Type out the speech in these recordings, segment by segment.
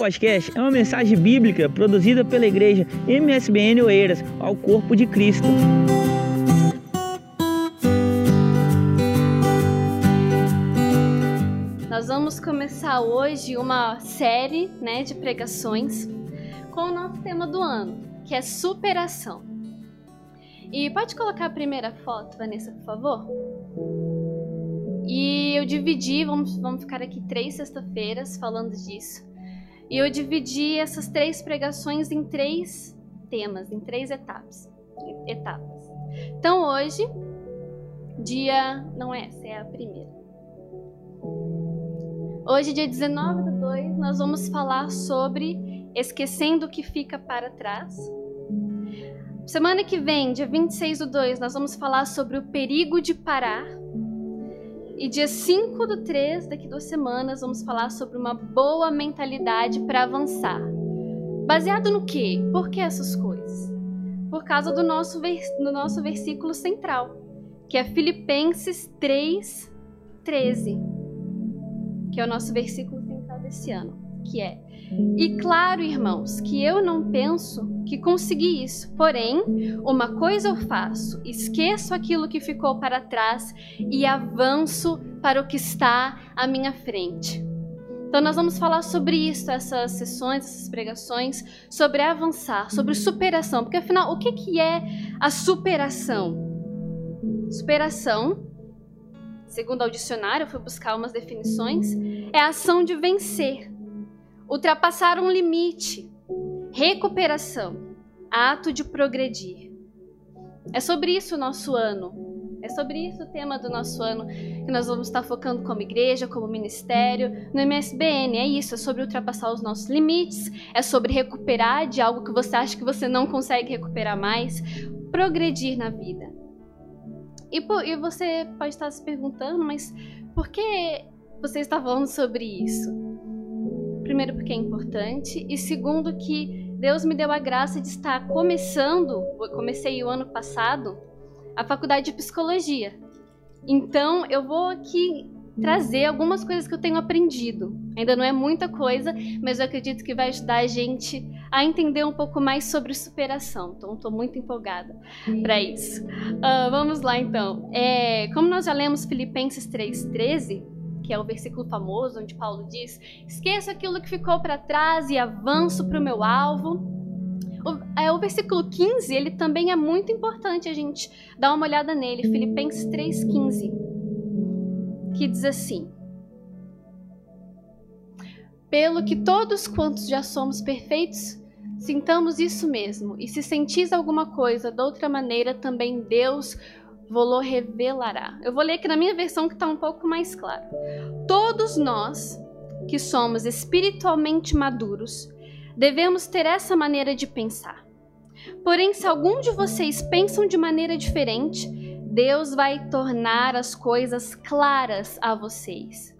podcast é uma mensagem bíblica produzida pela igreja MSBN Oeiras ao corpo de Cristo. Nós vamos começar hoje uma série né, de pregações com o nosso tema do ano, que é superação. E pode colocar a primeira foto, Vanessa, por favor? E eu dividi, vamos, vamos ficar aqui três sexta-feiras falando disso. E eu dividi essas três pregações em três temas, em três etapas. etapas. Então hoje, dia. Não é essa, é a primeira. Hoje, dia 19 do 2, nós vamos falar sobre esquecendo o que fica para trás. Semana que vem, dia 26 do 2, nós vamos falar sobre o perigo de parar. E dia 5 do 3, daqui duas semanas, vamos falar sobre uma boa mentalidade para avançar. Baseado no quê? Por que essas coisas? Por causa do nosso, do nosso versículo central, que é Filipenses 3, 13, que é o nosso versículo central desse ano, que é e claro, irmãos, que eu não penso que consegui isso. Porém, uma coisa eu faço: esqueço aquilo que ficou para trás e avanço para o que está à minha frente. Então, nós vamos falar sobre isso, essas sessões, essas pregações, sobre avançar, sobre superação. Porque, afinal, o que, que é a superação? Superação, segundo o dicionário, eu fui buscar umas definições, é a ação de vencer ultrapassar um limite, recuperação, ato de progredir. É sobre isso o nosso ano. É sobre isso o tema do nosso ano que nós vamos estar focando como igreja, como ministério, no MSBN. É isso, é sobre ultrapassar os nossos limites, é sobre recuperar de algo que você acha que você não consegue recuperar mais, progredir na vida. E, e você pode estar se perguntando, mas por que você está falando sobre isso? Primeiro porque é importante e segundo que Deus me deu a graça de estar começando, comecei o ano passado, a faculdade de psicologia. Então, eu vou aqui trazer algumas coisas que eu tenho aprendido. Ainda não é muita coisa, mas eu acredito que vai ajudar a gente a entender um pouco mais sobre superação. Então, estou muito empolgada para isso. Uh, vamos lá, então. É, como nós já lemos Filipenses 3,13, que é o versículo famoso onde Paulo diz: Esqueça aquilo que ficou para trás e avanço para o meu alvo. O, é, o versículo 15, ele também é muito importante a gente dar uma olhada nele, Filipenses 3,15, que diz assim: Pelo que todos quantos já somos perfeitos, sintamos isso mesmo, e se sentis alguma coisa de outra maneira, também Deus vou revelará. Eu vou ler aqui na minha versão que está um pouco mais claro. Todos nós que somos espiritualmente maduros devemos ter essa maneira de pensar. Porém, se algum de vocês pensam de maneira diferente, Deus vai tornar as coisas claras a vocês.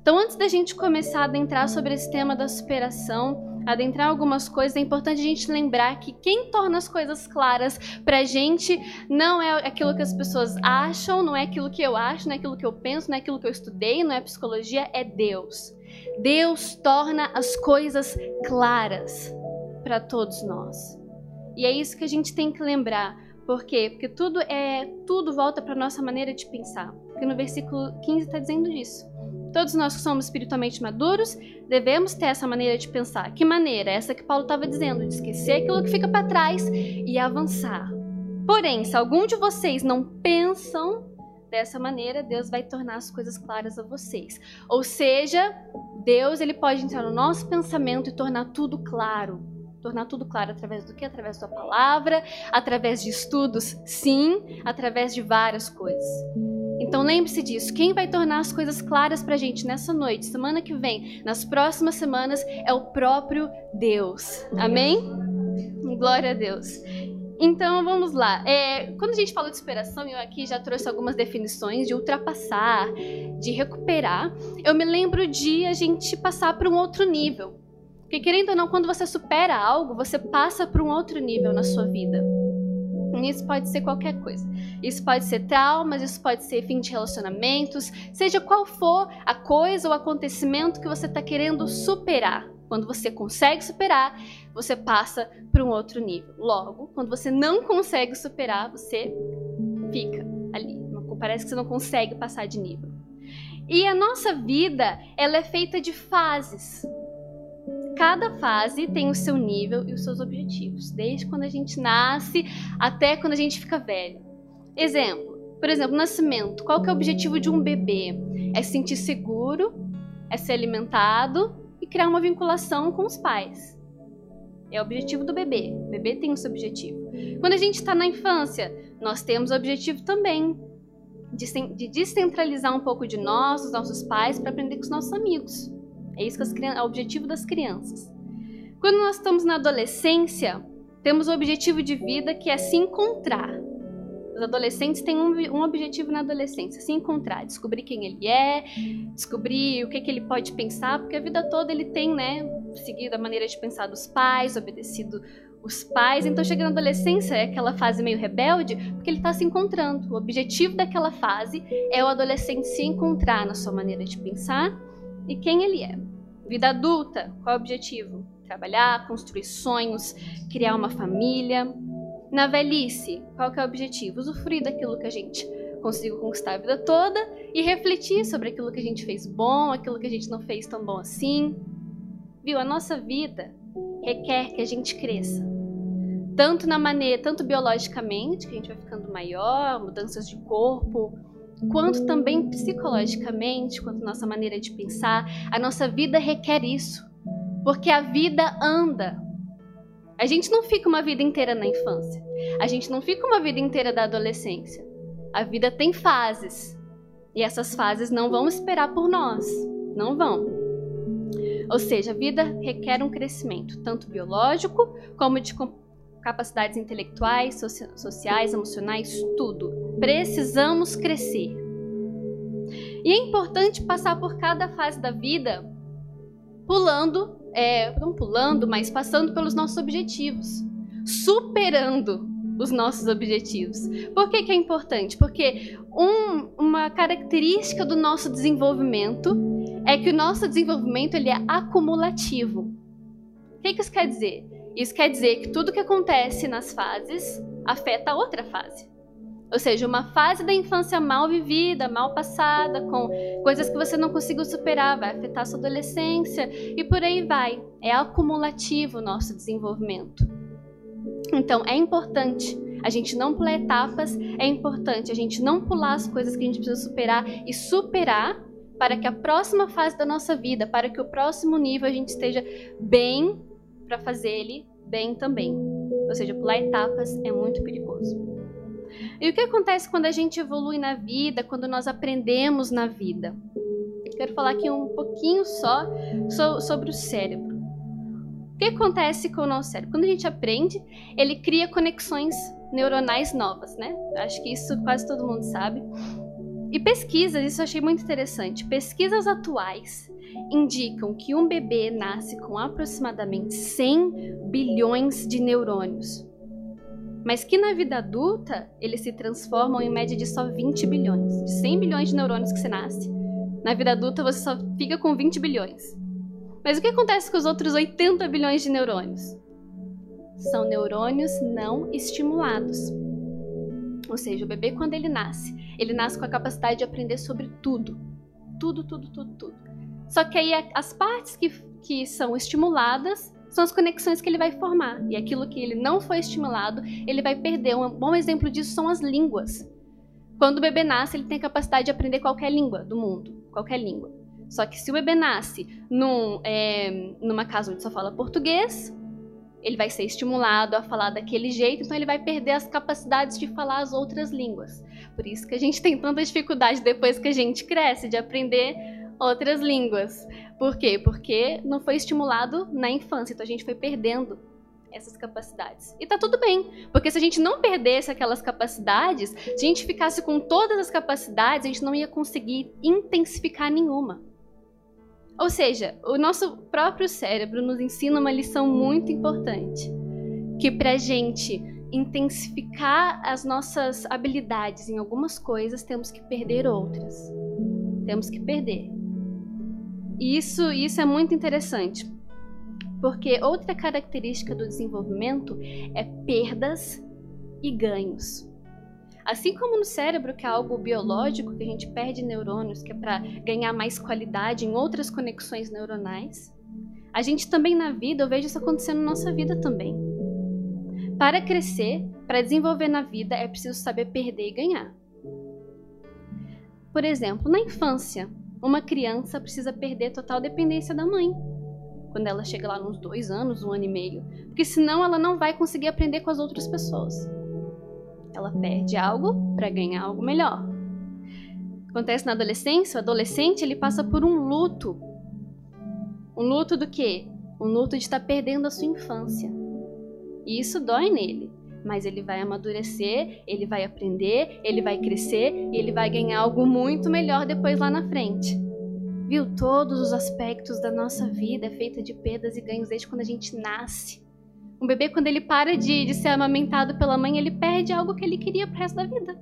Então, antes da gente começar a adentrar sobre esse tema da superação, adentrar algumas coisas, é importante a gente lembrar que quem torna as coisas claras pra gente não é aquilo que as pessoas acham, não é aquilo que eu acho, não é aquilo que eu penso, não é aquilo que eu estudei, não é psicologia, é Deus. Deus torna as coisas claras para todos nós. E é isso que a gente tem que lembrar. Por quê? Porque tudo é tudo volta para nossa maneira de pensar. Porque no versículo 15 está dizendo disso. Todos nós que somos espiritualmente maduros devemos ter essa maneira de pensar. Que maneira? Essa que Paulo estava dizendo, de esquecer aquilo que fica para trás e avançar. Porém, se algum de vocês não pensam dessa maneira, Deus vai tornar as coisas claras a vocês. Ou seja, Deus ele pode entrar no nosso pensamento e tornar tudo claro. Tornar tudo claro através do que? Através da palavra, através de estudos, sim, através de várias coisas. Então lembre-se disso. Quem vai tornar as coisas claras pra gente nessa noite, semana que vem, nas próximas semanas, é o próprio Deus. Amém? Glória a Deus. Então vamos lá. É, quando a gente fala de superação, eu aqui já trouxe algumas definições de ultrapassar, de recuperar. Eu me lembro de a gente passar para um outro nível. Porque querendo ou não, quando você supera algo, você passa para um outro nível na sua vida. Isso pode ser qualquer coisa. Isso pode ser traumas, isso pode ser fim de relacionamentos, seja qual for a coisa ou acontecimento que você está querendo superar. Quando você consegue superar, você passa para um outro nível. Logo, quando você não consegue superar, você fica ali. Parece que você não consegue passar de nível. E a nossa vida, ela é feita de fases. Cada fase tem o seu nível e os seus objetivos, desde quando a gente nasce até quando a gente fica velho. Exemplo, por exemplo, nascimento. Qual que é o objetivo de um bebê? É se sentir seguro, é ser alimentado e criar uma vinculação com os pais. É o objetivo do bebê. O bebê tem o seu objetivo. Quando a gente está na infância, nós temos o objetivo também de, de descentralizar um pouco de nós, dos nossos pais, para aprender com os nossos amigos. É isso que as, é o objetivo das crianças. Quando nós estamos na adolescência, temos o objetivo de vida que é se encontrar. Os adolescentes têm um, um, objetivo na adolescência, se encontrar, descobrir quem ele é, descobrir o que, que ele pode pensar, porque a vida toda ele tem, né, seguido a maneira de pensar dos pais, obedecido os pais. Então chega na adolescência, é aquela fase meio rebelde, porque ele está se encontrando. O objetivo daquela fase é o adolescente se encontrar na sua maneira de pensar e quem ele é. Vida adulta, qual é o objetivo? Trabalhar, construir sonhos, criar uma família. Na velhice, qual é o objetivo? Usufruir daquilo que a gente conseguiu conquistar a vida toda e refletir sobre aquilo que a gente fez bom, aquilo que a gente não fez tão bom assim. Viu? A nossa vida requer que a gente cresça. Tanto na maneira, tanto biologicamente, que a gente vai ficando maior, mudanças de corpo, quanto também psicologicamente, quanto nossa maneira de pensar. A nossa vida requer isso. Porque a vida anda. A gente não fica uma vida inteira na infância. A gente não fica uma vida inteira da adolescência. A vida tem fases. E essas fases não vão esperar por nós. Não vão. Ou seja, a vida requer um crescimento, tanto biológico como de capacidades intelectuais, sociais, emocionais, tudo. Precisamos crescer. E é importante passar por cada fase da vida pulando, é, não pulando, mas passando pelos nossos objetivos, superando os nossos objetivos. Por que, que é importante? Porque um, uma característica do nosso desenvolvimento é que o nosso desenvolvimento ele é acumulativo. O que, que isso quer dizer? Isso quer dizer que tudo que acontece nas fases afeta a outra fase. Ou seja, uma fase da infância mal vivida, mal passada, com coisas que você não conseguiu superar, vai afetar a sua adolescência e por aí vai. É acumulativo o nosso desenvolvimento. Então, é importante a gente não pular etapas, é importante a gente não pular as coisas que a gente precisa superar e superar para que a próxima fase da nossa vida, para que o próximo nível a gente esteja bem para fazer ele bem também. Ou seja, pular etapas é muito perigoso. E o que acontece quando a gente evolui na vida, quando nós aprendemos na vida? Quero falar aqui um pouquinho só sobre o cérebro. O que acontece com o nosso cérebro? Quando a gente aprende, ele cria conexões neuronais novas, né? Acho que isso quase todo mundo sabe. E pesquisas, isso eu achei muito interessante. Pesquisas atuais indicam que um bebê nasce com aproximadamente 100 bilhões de neurônios, mas que na vida adulta eles se transformam em média de só 20 bilhões. De 100 bilhões de neurônios que você nasce, na vida adulta você só fica com 20 bilhões. Mas o que acontece com os outros 80 bilhões de neurônios? São neurônios não estimulados. Ou seja, o bebê, quando ele nasce, ele nasce com a capacidade de aprender sobre tudo. Tudo, tudo, tudo, tudo. Só que aí as partes que, que são estimuladas são as conexões que ele vai formar. E aquilo que ele não foi estimulado, ele vai perder. Um bom exemplo disso são as línguas. Quando o bebê nasce, ele tem a capacidade de aprender qualquer língua do mundo. Qualquer língua. Só que se o bebê nasce num, é, numa casa onde só fala português, ele vai ser estimulado a falar daquele jeito, então ele vai perder as capacidades de falar as outras línguas. Por isso que a gente tem tanta dificuldade depois que a gente cresce de aprender outras línguas. Por quê? Porque não foi estimulado na infância, então a gente foi perdendo essas capacidades. E tá tudo bem, porque se a gente não perdesse aquelas capacidades, se a gente ficasse com todas as capacidades, a gente não ia conseguir intensificar nenhuma. Ou seja, o nosso próprio cérebro nos ensina uma lição muito importante, que para gente intensificar as nossas habilidades em algumas coisas, temos que perder outras. Temos que perder. E isso, isso é muito interessante. Porque outra característica do desenvolvimento é perdas e ganhos. Assim como no cérebro, que é algo biológico, que a gente perde neurônios, que é para ganhar mais qualidade em outras conexões neuronais, a gente também na vida, eu vejo isso acontecendo na nossa vida também. Para crescer, para desenvolver na vida, é preciso saber perder e ganhar. Por exemplo, na infância, uma criança precisa perder total dependência da mãe. Quando ela chega lá nos dois anos, um ano e meio. Porque senão ela não vai conseguir aprender com as outras pessoas. Ela perde algo para ganhar algo melhor. Acontece na adolescência, o adolescente ele passa por um luto. Um luto do quê? Um luto de estar perdendo a sua infância. E isso dói nele mas ele vai amadurecer, ele vai aprender, ele vai crescer e ele vai ganhar algo muito melhor depois lá na frente. Viu? Todos os aspectos da nossa vida é feita de perdas e ganhos desde quando a gente nasce. Um bebê, quando ele para de, de ser amamentado pela mãe, ele perde algo que ele queria pro resto da vida.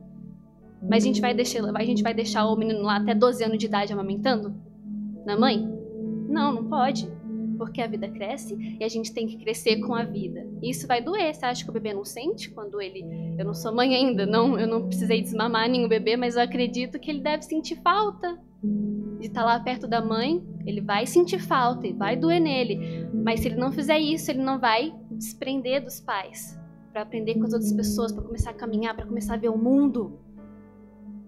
Mas a gente vai deixar, a gente vai deixar o menino lá até 12 anos de idade amamentando? Na mãe? Não, não pode porque a vida cresce e a gente tem que crescer com a vida. E isso vai doer. Você acha que o bebê não sente quando ele. Eu não sou mãe ainda, não, eu não precisei desmamar nenhum bebê, mas eu acredito que ele deve sentir falta de estar lá perto da mãe. Ele vai sentir falta e vai doer nele. Mas se ele não fizer isso, ele não vai desprender dos pais para aprender com as outras pessoas, para começar a caminhar, para começar a ver o mundo.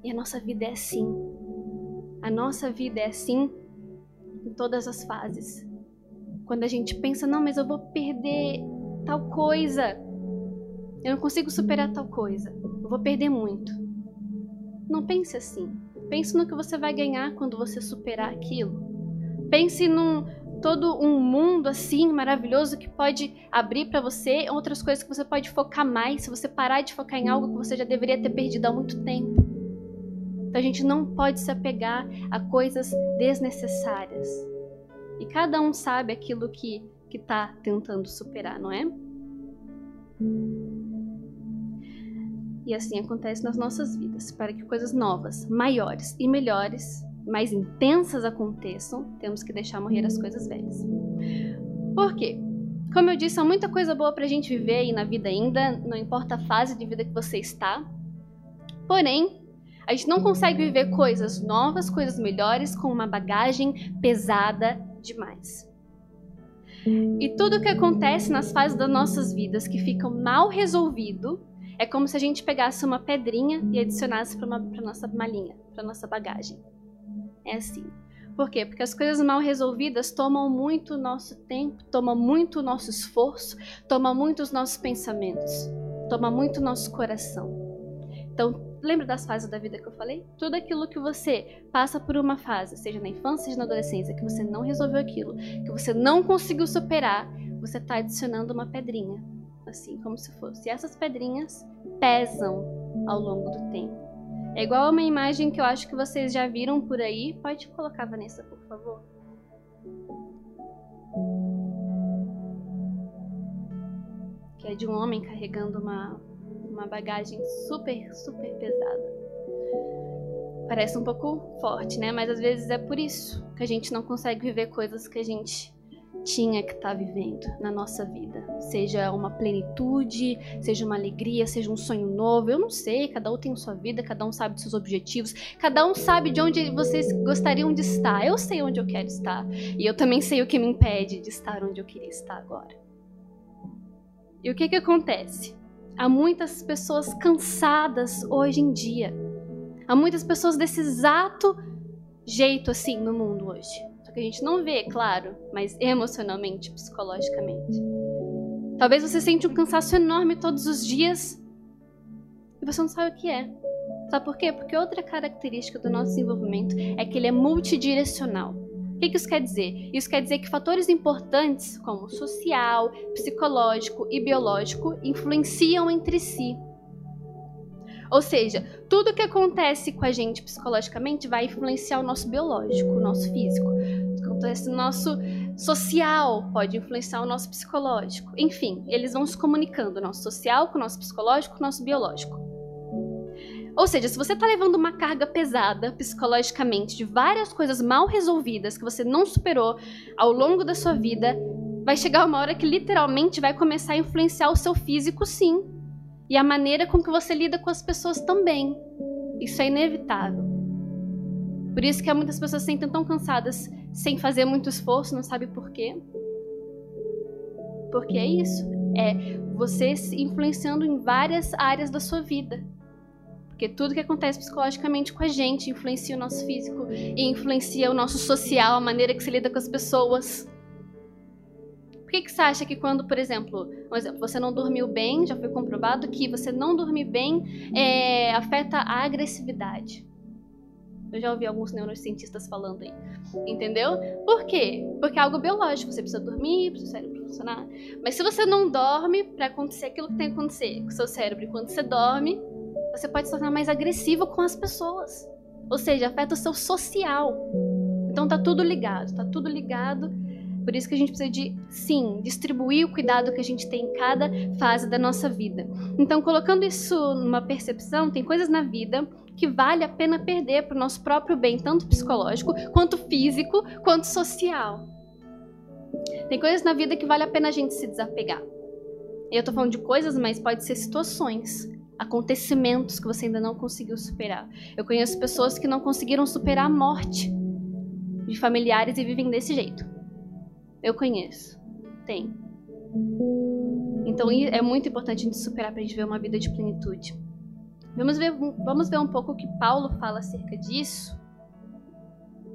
E a nossa vida é assim. A nossa vida é assim em todas as fases. Quando a gente pensa, não, mas eu vou perder tal coisa. Eu não consigo superar tal coisa. Eu vou perder muito. Não pense assim. Pense no que você vai ganhar quando você superar aquilo. Pense num todo um mundo assim maravilhoso que pode abrir para você, outras coisas que você pode focar mais, se você parar de focar em algo que você já deveria ter perdido há muito tempo. Então a gente não pode se apegar a coisas desnecessárias. E cada um sabe aquilo que está tentando superar, não é? E assim acontece nas nossas vidas. Para que coisas novas, maiores e melhores, mais intensas aconteçam, temos que deixar morrer as coisas velhas. Por quê? Como eu disse, há muita coisa boa para a gente viver aí na vida ainda, não importa a fase de vida que você está. Porém, a gente não consegue viver coisas novas, coisas melhores com uma bagagem pesada demais. E tudo que acontece nas fases das nossas vidas que ficam mal resolvido é como se a gente pegasse uma pedrinha e adicionasse para nossa malinha, para nossa bagagem. É assim. Por quê? Porque as coisas mal resolvidas tomam muito nosso tempo, tomam muito nosso esforço, tomam muito os nossos pensamentos, tomam muito nosso coração. Então, Lembra das fases da vida que eu falei? Tudo aquilo que você passa por uma fase, seja na infância, seja na adolescência, que você não resolveu aquilo, que você não conseguiu superar, você está adicionando uma pedrinha. Assim, como se fosse. E essas pedrinhas pesam ao longo do tempo. É igual a uma imagem que eu acho que vocês já viram por aí. Pode colocar, Vanessa, por favor. Que é de um homem carregando uma, uma bagagem super, super pesada. Parece um pouco forte, né? Mas às vezes é por isso que a gente não consegue viver coisas que a gente tinha que estar tá vivendo na nossa vida. Seja uma plenitude, seja uma alegria, seja um sonho novo. Eu não sei, cada um tem sua vida, cada um sabe dos seus objetivos, cada um sabe de onde vocês gostariam de estar. Eu sei onde eu quero estar. E eu também sei o que me impede de estar onde eu queria estar agora. E o que que acontece? Há muitas pessoas cansadas hoje em dia. Há muitas pessoas desse exato jeito assim no mundo hoje. Que a gente não vê, claro, mas emocionalmente, psicologicamente. Talvez você sente um cansaço enorme todos os dias e você não sabe o que é. Sabe por quê? Porque outra característica do nosso desenvolvimento é que ele é multidirecional. O que isso quer dizer? Isso quer dizer que fatores importantes, como social, psicológico e biológico, influenciam entre si. Ou seja, tudo que acontece com a gente psicologicamente vai influenciar o nosso biológico, o nosso físico. O que acontece no nosso social pode influenciar o nosso psicológico. Enfim, eles vão se comunicando, o nosso social com o nosso psicológico, o nosso biológico. Ou seja, se você está levando uma carga pesada psicologicamente de várias coisas mal resolvidas que você não superou ao longo da sua vida, vai chegar uma hora que literalmente vai começar a influenciar o seu físico, sim. E a maneira com que você lida com as pessoas também. Isso é inevitável. Por isso que muitas pessoas se sentem tão cansadas sem fazer muito esforço, não sabe por quê. Porque é isso. É você se influenciando em várias áreas da sua vida. Porque tudo que acontece psicologicamente com a gente influencia o nosso físico e influencia o nosso social, a maneira que se lida com as pessoas. Por que, que você acha que quando, por exemplo, um exemplo, você não dormiu bem, já foi comprovado que você não dormir bem é, afeta a agressividade? Eu já ouvi alguns neurocientistas falando aí. Entendeu? Por quê? Porque é algo biológico. Você precisa dormir, para o cérebro funcionar. Mas se você não dorme, para acontecer aquilo que tem que acontecer com o seu cérebro, quando você dorme, você pode se tornar mais agressivo com as pessoas. Ou seja, afeta o seu social. Então tá tudo ligado, tá tudo ligado por isso que a gente precisa de, sim, distribuir o cuidado que a gente tem em cada fase da nossa vida. Então, colocando isso numa percepção, tem coisas na vida que vale a pena perder para o nosso próprio bem, tanto psicológico, quanto físico, quanto social. Tem coisas na vida que vale a pena a gente se desapegar. Eu tô falando de coisas, mas pode ser situações, acontecimentos que você ainda não conseguiu superar. Eu conheço pessoas que não conseguiram superar a morte de familiares e vivem desse jeito. Eu conheço. Tem. Então é muito importante a gente superar para a gente ver uma vida de plenitude. Vamos ver, vamos ver um pouco o que Paulo fala acerca disso.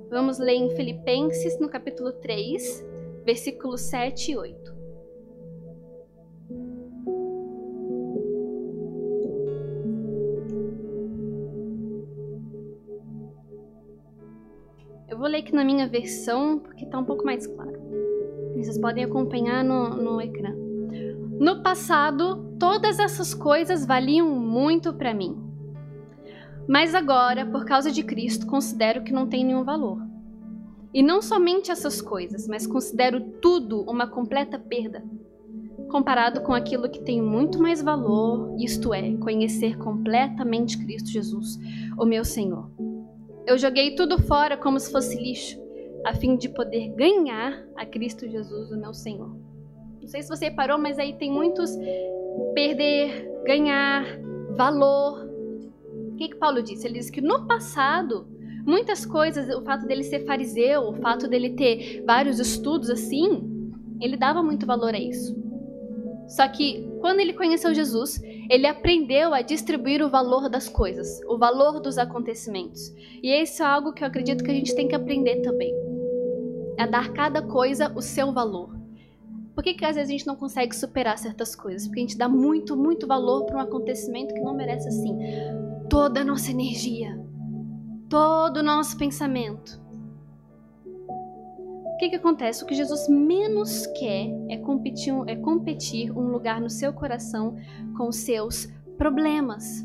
Vamos ler em Filipenses, no capítulo 3, versículos 7 e 8. Eu vou ler aqui na minha versão, porque está um pouco mais claro. Vocês podem acompanhar no, no ecrã. No passado, todas essas coisas valiam muito para mim. Mas agora, por causa de Cristo, considero que não tem nenhum valor. E não somente essas coisas, mas considero tudo uma completa perda, comparado com aquilo que tem muito mais valor, isto é, conhecer completamente Cristo Jesus, o meu Senhor. Eu joguei tudo fora como se fosse lixo a fim de poder ganhar a Cristo Jesus, o meu Senhor. Não sei se você parou, mas aí tem muitos perder, ganhar, valor. O que, que Paulo disse? Ele disse que no passado, muitas coisas, o fato dele ser fariseu, o fato dele ter vários estudos assim, ele dava muito valor a isso. Só que quando ele conheceu Jesus, ele aprendeu a distribuir o valor das coisas, o valor dos acontecimentos. E isso é algo que eu acredito que a gente tem que aprender também é dar cada coisa o seu valor. Por que, que às vezes a gente não consegue superar certas coisas? Porque a gente dá muito, muito valor para um acontecimento que não merece assim toda a nossa energia, todo o nosso pensamento. O que, que acontece? O que Jesus menos quer é competir, é competir um lugar no seu coração com os seus problemas.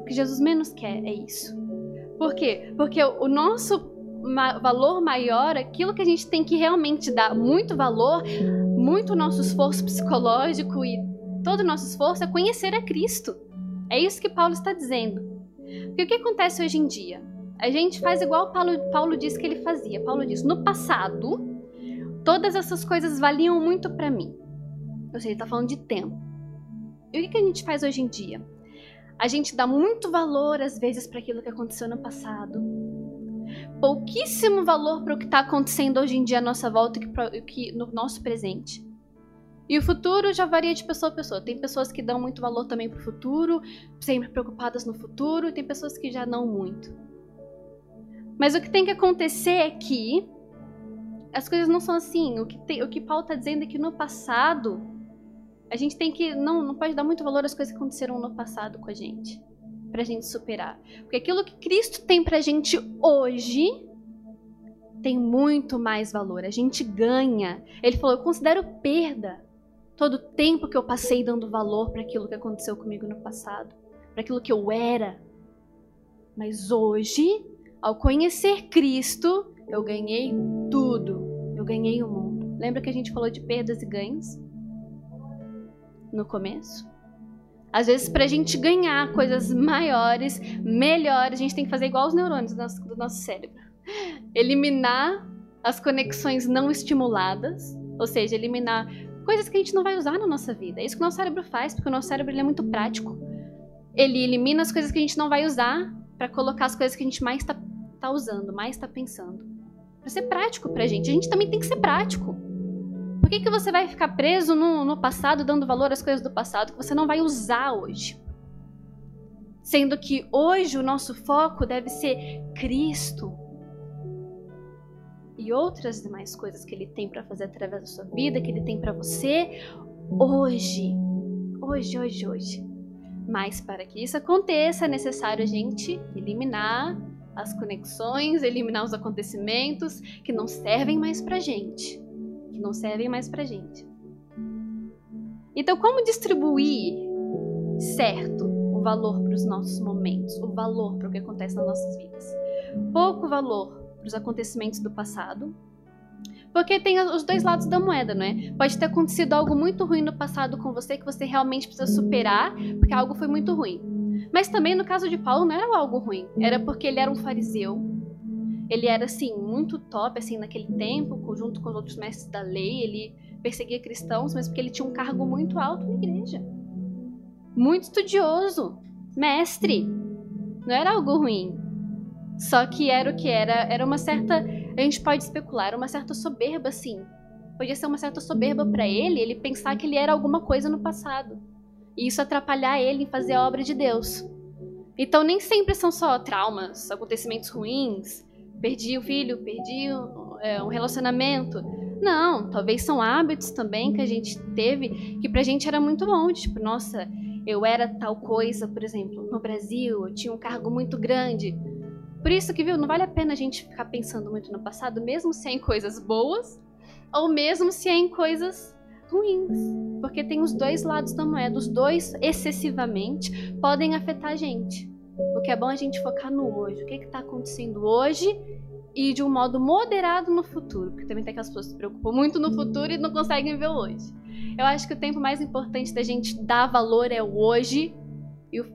O que Jesus menos quer é isso. Por quê? Porque o nosso ma valor maior, aquilo que a gente tem que realmente dar muito valor, muito nosso esforço psicológico e todo o nosso esforço é conhecer a Cristo. É isso que Paulo está dizendo. Porque o que acontece hoje em dia? A gente faz igual Paulo, Paulo diz que ele fazia. Paulo diz: no passado, todas essas coisas valiam muito para mim. Ou seja, ele está falando de tempo. E o que a gente faz hoje em dia? A gente dá muito valor, às vezes, para aquilo que aconteceu no passado pouquíssimo valor para o que está acontecendo hoje em dia à nossa volta e que, no nosso presente. E o futuro já varia de pessoa a pessoa. Tem pessoas que dão muito valor também para o futuro, sempre preocupadas no futuro, e tem pessoas que já não muito. Mas o que tem que acontecer é que as coisas não são assim. O que, tem, o que Paulo está dizendo é que no passado a gente tem que não, não pode dar muito valor às coisas que aconteceram no passado com a gente para a gente superar. Porque aquilo que Cristo tem para a gente hoje tem muito mais valor. A gente ganha. Ele falou: Eu considero perda todo o tempo que eu passei dando valor para aquilo que aconteceu comigo no passado, para aquilo que eu era. Mas hoje, ao conhecer Cristo, eu ganhei tudo. Eu ganhei o mundo. Lembra que a gente falou de perdas e ganhos? No começo? Às vezes, para a gente ganhar coisas maiores, melhores, a gente tem que fazer igual os neurônios do nosso, do nosso cérebro. Eliminar as conexões não estimuladas Ou seja, eliminar coisas que a gente não vai usar na nossa vida. É isso que o nosso cérebro faz, porque o nosso cérebro é muito prático. Ele elimina as coisas que a gente não vai usar para colocar as coisas que a gente mais está tá usando, mais está pensando. Para ser prático pra gente. A gente também tem que ser prático. Que, que você vai ficar preso no, no passado, dando valor às coisas do passado que você não vai usar hoje? Sendo que hoje o nosso foco deve ser Cristo e outras demais coisas que Ele tem para fazer através da sua vida, que Ele tem para você hoje. Hoje, hoje, hoje. Mas para que isso aconteça, é necessário a gente eliminar as conexões, eliminar os acontecimentos que não servem mais pra gente. Que não servem mais pra gente. Então, como distribuir certo o valor para os nossos momentos, o valor para o que acontece nas nossas vidas? Pouco valor para os acontecimentos do passado, porque tem os dois lados da moeda, né? Pode ter acontecido algo muito ruim no passado com você que você realmente precisa superar, porque algo foi muito ruim. Mas também no caso de Paulo não era algo ruim, era porque ele era um fariseu. Ele era assim muito top assim naquele tempo, junto com os outros mestres da lei, ele perseguia cristãos, mas porque ele tinha um cargo muito alto na igreja. Muito estudioso, mestre. Não era algo ruim. Só que era o que era, era uma certa a gente pode especular uma certa soberba, sim. Podia ser uma certa soberba para ele, ele pensar que ele era alguma coisa no passado. E isso atrapalhar ele em fazer a obra de Deus. Então nem sempre são só traumas, acontecimentos ruins, perdi o filho, perdi é, um relacionamento. Não, talvez são hábitos também que a gente teve que pra gente era muito bom. Tipo, nossa, eu era tal coisa, por exemplo, no Brasil, eu tinha um cargo muito grande. Por isso que, viu, não vale a pena a gente ficar pensando muito no passado, mesmo se é em coisas boas, ou mesmo se é em coisas ruins. Porque tem os dois lados da moeda, os dois excessivamente podem afetar a gente. O que é bom é a gente focar no hoje, o que está acontecendo hoje e de um modo moderado no futuro, porque também tem aquelas pessoas que se preocupam muito no futuro e não conseguem ver o hoje. Eu acho que o tempo mais importante da gente dar valor é o hoje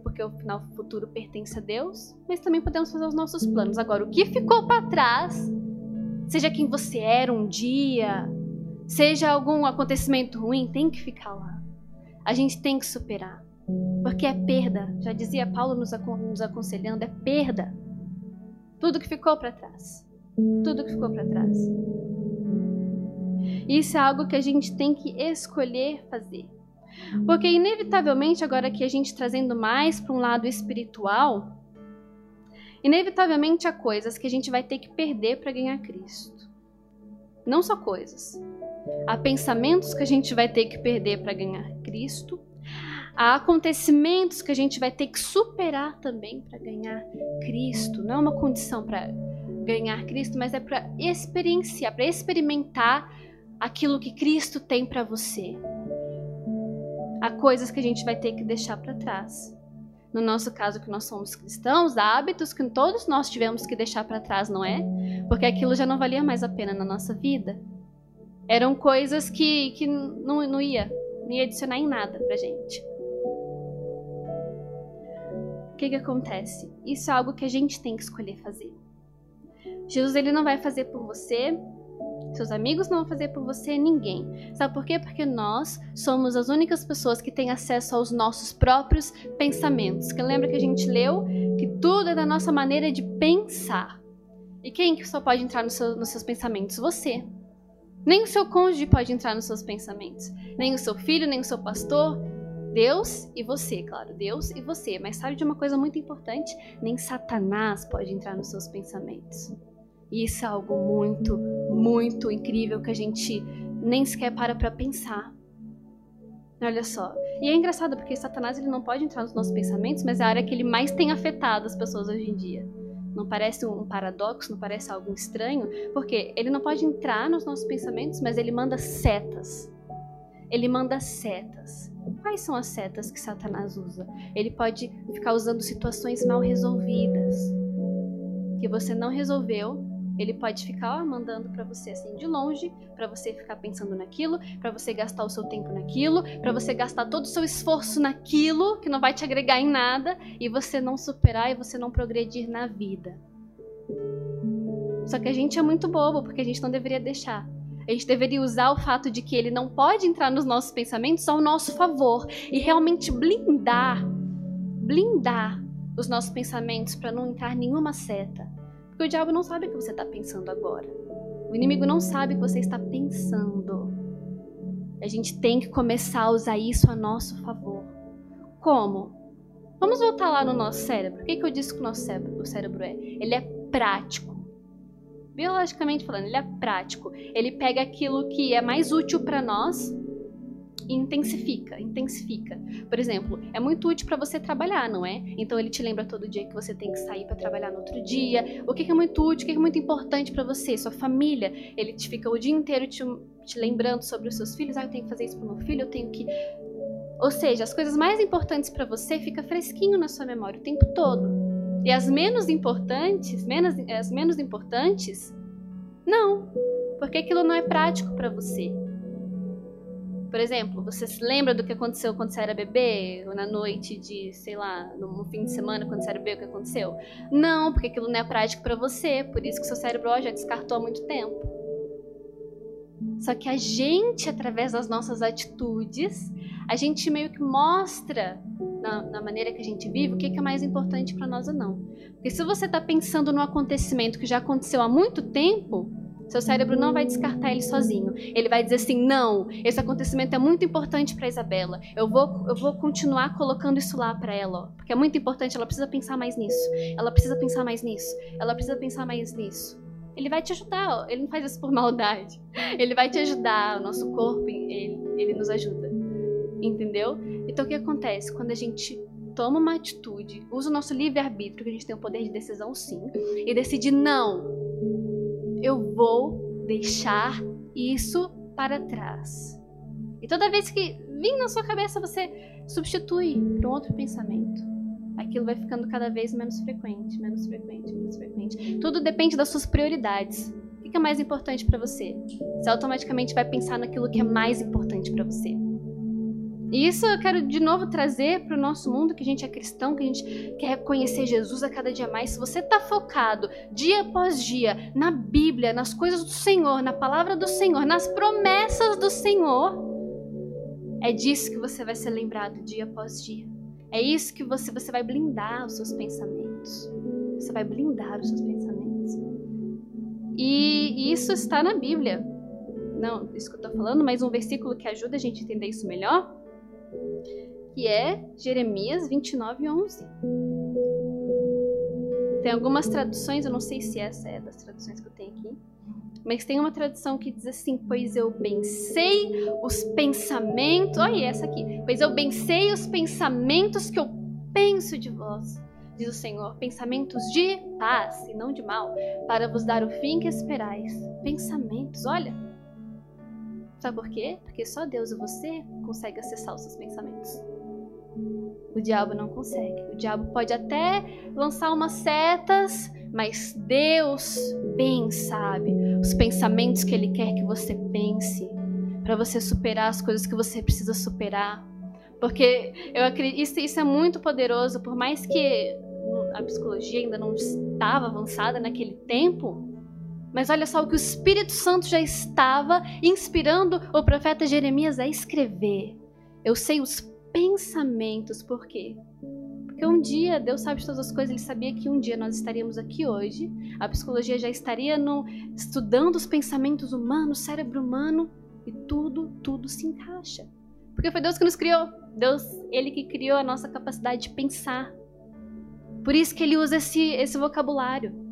porque o final futuro pertence a Deus, mas também podemos fazer os nossos planos. Agora, o que ficou para trás, seja quem você era um dia, seja algum acontecimento ruim, tem que ficar lá. A gente tem que superar, porque é perda. Já dizia Paulo nos, nos aconselhando, é perda. Tudo que ficou para trás. Tudo que ficou para trás. Isso é algo que a gente tem que escolher fazer. Porque, inevitavelmente, agora que a gente trazendo mais para um lado espiritual, inevitavelmente há coisas que a gente vai ter que perder para ganhar Cristo. Não só coisas. Há pensamentos que a gente vai ter que perder para ganhar Cristo. Há acontecimentos que a gente vai ter que superar também para ganhar Cristo. Não é uma condição para ganhar Cristo, mas é para experienciar, para experimentar aquilo que Cristo tem para você há coisas que a gente vai ter que deixar para trás. No nosso caso, que nós somos cristãos, há hábitos que todos nós tivemos que deixar para trás, não é? Porque aquilo já não valia mais a pena na nossa vida. Eram coisas que, que não, não ia, não ia adicionar em nada pra gente. Que, que acontece? Isso é algo que a gente tem que escolher fazer. Jesus ele não vai fazer por você seus amigos não vão fazer por você ninguém. Sabe por quê? Porque nós somos as únicas pessoas que têm acesso aos nossos próprios pensamentos. Que lembra que a gente leu que tudo é da nossa maneira de pensar. E quem que só pode entrar no seu, nos seus pensamentos? Você. Nem o seu cônjuge pode entrar nos seus pensamentos. Nem o seu filho, nem o seu pastor. Deus e você, claro, Deus e você. Mas sabe de uma coisa muito importante? Nem Satanás pode entrar nos seus pensamentos. E isso é algo muito, muito incrível que a gente nem sequer para para pensar. Olha só. E é engraçado porque Satanás ele não pode entrar nos nossos pensamentos, mas é a área que ele mais tem afetado as pessoas hoje em dia. Não parece um paradoxo, não parece algo estranho? Porque ele não pode entrar nos nossos pensamentos, mas ele manda setas. Ele manda setas. Quais são as setas que Satanás usa? Ele pode ficar usando situações mal resolvidas que você não resolveu ele pode ficar ó, mandando para você assim de longe, para você ficar pensando naquilo, para você gastar o seu tempo naquilo, para você gastar todo o seu esforço naquilo que não vai te agregar em nada e você não superar e você não progredir na vida. Só que a gente é muito bobo porque a gente não deveria deixar. A gente deveria usar o fato de que ele não pode entrar nos nossos pensamentos ao nosso favor e realmente blindar, blindar os nossos pensamentos para não entrar nenhuma seta. Porque o diabo não sabe o que você está pensando agora. O inimigo não sabe o que você está pensando. A gente tem que começar a usar isso a nosso favor. Como? Vamos voltar lá no nosso cérebro. O que, que eu disse que o nosso cérebro, o cérebro é? Ele é prático. Biologicamente falando, ele é prático. Ele pega aquilo que é mais útil para nós e intensifica, intensifica. Por exemplo, é muito útil para você trabalhar, não é? Então ele te lembra todo dia que você tem que sair para trabalhar no outro dia. O que, é muito útil, o que, que é muito importante para você, sua família. Ele te fica o dia inteiro te, te lembrando sobre os seus filhos. Ah, eu tenho que fazer isso pro meu filho, eu tenho que ou seja, as coisas mais importantes para você fica fresquinho na sua memória o tempo todo. E as menos importantes, menos, as menos importantes, não, porque aquilo não é prático para você. Por exemplo, você se lembra do que aconteceu quando você era bebê? Ou na noite de, sei lá, no fim de semana quando você era bebê, o que aconteceu? Não, porque aquilo não é prático para você. Por isso que seu cérebro já descartou há muito tempo. Só que a gente, através das nossas atitudes, a gente meio que mostra na, na maneira que a gente vive o que, que é mais importante para nós ou não. Porque se você está pensando num acontecimento que já aconteceu há muito tempo, seu cérebro não vai descartar ele sozinho. Ele vai dizer assim: não, esse acontecimento é muito importante para Isabela. Eu vou, eu vou continuar colocando isso lá para ela, ó, porque é muito importante. Ela precisa pensar mais nisso. Ela precisa pensar mais nisso. Ela precisa pensar mais nisso. Ele vai te ajudar. Ó. Ele não faz isso por maldade. Ele vai te ajudar. O nosso corpo, ele, ele nos ajuda. Entendeu? Então o que acontece? Quando a gente toma uma atitude, usa o nosso livre-arbítrio, que a gente tem o poder de decisão sim, e decide não, eu vou deixar isso para trás. E toda vez que vir na sua cabeça, você substitui por um outro pensamento. Aquilo vai ficando cada vez menos frequente, menos frequente, menos frequente. Tudo depende das suas prioridades. O que é mais importante para você? Você automaticamente vai pensar naquilo que é mais importante para você. E isso eu quero de novo trazer para o nosso mundo que a gente é cristão, que a gente quer conhecer Jesus a cada dia mais. Se você está focado dia após dia na Bíblia, nas coisas do Senhor, na palavra do Senhor, nas promessas do Senhor, é disso que você vai ser lembrado dia após dia. É isso que você, você vai blindar os seus pensamentos. Você vai blindar os seus pensamentos. E isso está na Bíblia. Não, isso que eu estou falando, mas um versículo que ajuda a gente a entender isso melhor que é Jeremias 29, 11. Tem algumas traduções, eu não sei se essa é das traduções que eu tenho aqui, mas tem uma tradução que diz assim: Pois eu bem sei os pensamentos. Olha essa aqui. Pois eu bem sei os pensamentos que eu penso de vós, diz o Senhor. Pensamentos de paz e não de mal, para vos dar o fim que esperais. Pensamentos, olha. Sabe por quê? Porque só Deus e você consegue acessar os seus pensamentos. O diabo não consegue. O diabo pode até lançar umas setas, mas Deus bem sabe os pensamentos que Ele quer que você pense para você superar as coisas que você precisa superar. Porque eu acredito isso, isso é muito poderoso, por mais que a psicologia ainda não estava avançada naquele tempo, mas olha só o que o Espírito Santo já estava inspirando o profeta Jeremias a escrever. Eu sei os pensamentos, por quê? Porque um dia, Deus sabe de todas as coisas, Ele sabia que um dia nós estaríamos aqui hoje, a psicologia já estaria no, estudando os pensamentos humanos, o cérebro humano, e tudo, tudo se encaixa. Porque foi Deus que nos criou, Deus, Ele que criou a nossa capacidade de pensar. Por isso que Ele usa esse, esse vocabulário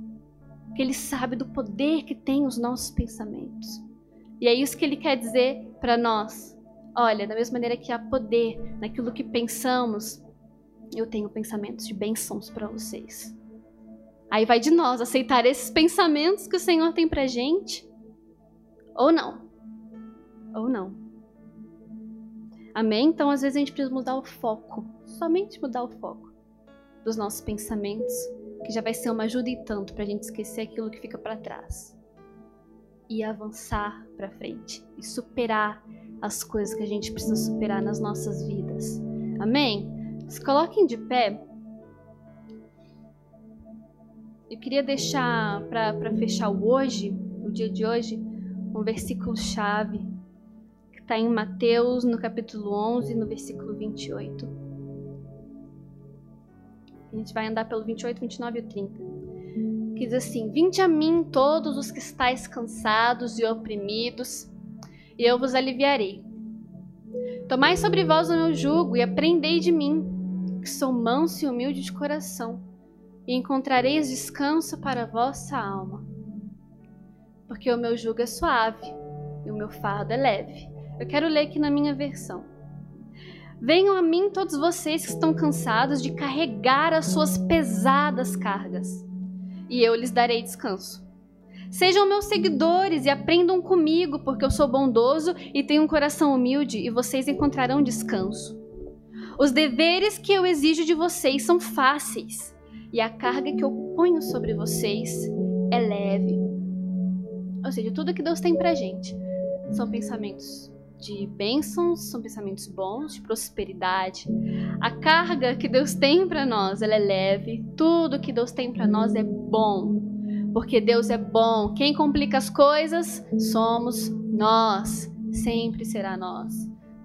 que ele sabe do poder que tem os nossos pensamentos. E é isso que ele quer dizer para nós. Olha, da mesma maneira que há poder naquilo que pensamos, eu tenho pensamentos de bênçãos para vocês. Aí vai de nós aceitar esses pensamentos que o Senhor tem pra gente, ou não. Ou não. Amém? Então, às vezes, a gente precisa mudar o foco. Somente mudar o foco dos nossos pensamentos que já vai ser uma ajuda e tanto para a gente esquecer aquilo que fica para trás e avançar para frente e superar as coisas que a gente precisa superar nas nossas vidas. Amém? Se coloquem de pé. Eu queria deixar para fechar hoje, o dia de hoje, um versículo chave que está em Mateus, no capítulo 11, no versículo 28. A gente vai andar pelo 28, 29 e 30. Que diz assim: Vinde a mim todos os que estáis cansados e oprimidos, e eu vos aliviarei. Tomai sobre vós o meu jugo e aprendei de mim, que sou manso e humilde de coração, e encontrareis descanso para a vossa alma. Porque o meu jugo é suave e o meu fardo é leve. Eu quero ler aqui na minha versão. Venham a mim todos vocês que estão cansados de carregar as suas pesadas cargas, e eu lhes darei descanso. Sejam meus seguidores e aprendam comigo, porque eu sou bondoso e tenho um coração humilde, e vocês encontrarão descanso. Os deveres que eu exijo de vocês são fáceis, e a carga que eu ponho sobre vocês é leve. Ou seja, tudo que Deus tem pra gente são pensamentos de bênçãos, são pensamentos bons, de prosperidade. A carga que Deus tem para nós, ela é leve. Tudo que Deus tem para nós é bom porque Deus é bom. Quem complica as coisas somos nós, sempre será nós.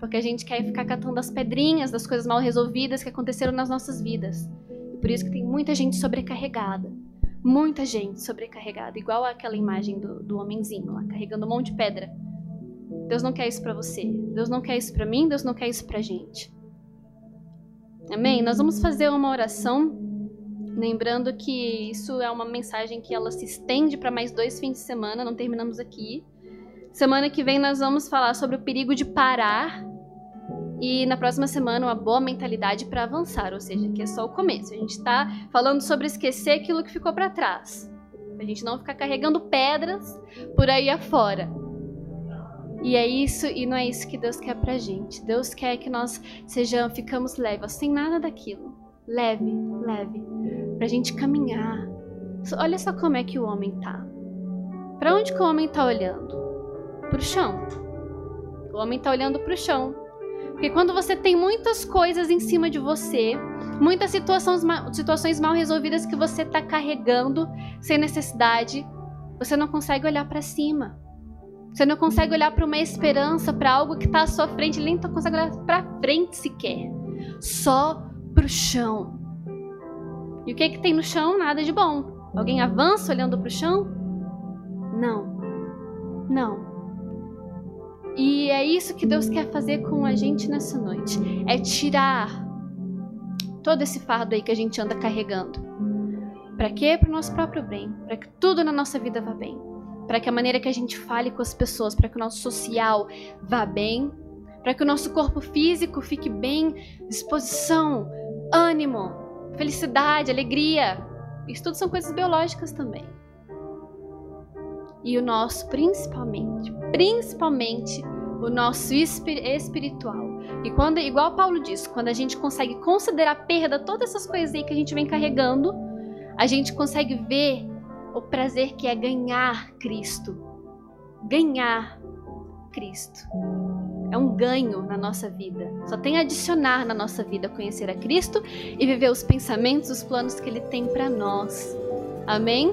Porque a gente quer ficar catando as pedrinhas das coisas mal resolvidas que aconteceram nas nossas vidas. E por isso que tem muita gente sobrecarregada. Muita gente sobrecarregada, igual aquela imagem do, do homenzinho lá, carregando um monte de pedra. Deus não quer isso para você. Deus não quer isso para mim, Deus não quer isso pra gente. Amém? Nós vamos fazer uma oração Lembrando que isso é uma mensagem que ela se estende para mais dois fins de semana, não terminamos aqui. Semana que vem nós vamos falar sobre o perigo de parar e na próxima semana uma boa mentalidade para avançar, ou seja, que é só o começo. A gente está falando sobre esquecer aquilo que ficou para trás, a gente não ficar carregando pedras por aí afora. E é isso, e não é isso que Deus quer pra gente. Deus quer que nós sejamos, ficamos leves, sem nada daquilo. Leve, leve pra gente caminhar. Olha só como é que o homem tá. Para onde que o homem tá olhando? Pro chão. O homem tá olhando pro chão. Porque quando você tem muitas coisas em cima de você, muitas situações, situações mal resolvidas que você tá carregando sem necessidade, você não consegue olhar para cima. Você não consegue olhar para uma esperança, para algo que está à sua frente, nem consegue olhar para frente sequer. Só pro chão. E o que, é que tem no chão? Nada de bom. Alguém avança olhando para o chão? Não. Não. E é isso que Deus quer fazer com a gente nessa noite. É tirar todo esse fardo aí que a gente anda carregando. Para quê? Para o nosso próprio bem. Para que tudo na nossa vida vá bem. Para que a maneira que a gente fale com as pessoas, para que o nosso social vá bem. Para que o nosso corpo físico fique bem, disposição, ânimo, felicidade, alegria. Isso tudo são coisas biológicas também. E o nosso, principalmente, principalmente o nosso espiritual. E quando, igual Paulo diz, quando a gente consegue considerar a perda todas essas coisas aí que a gente vem carregando, a gente consegue ver o prazer que é ganhar Cristo. Ganhar Cristo é um ganho na nossa vida. Só tem a adicionar na nossa vida conhecer a Cristo e viver os pensamentos, os planos que Ele tem para nós. Amém?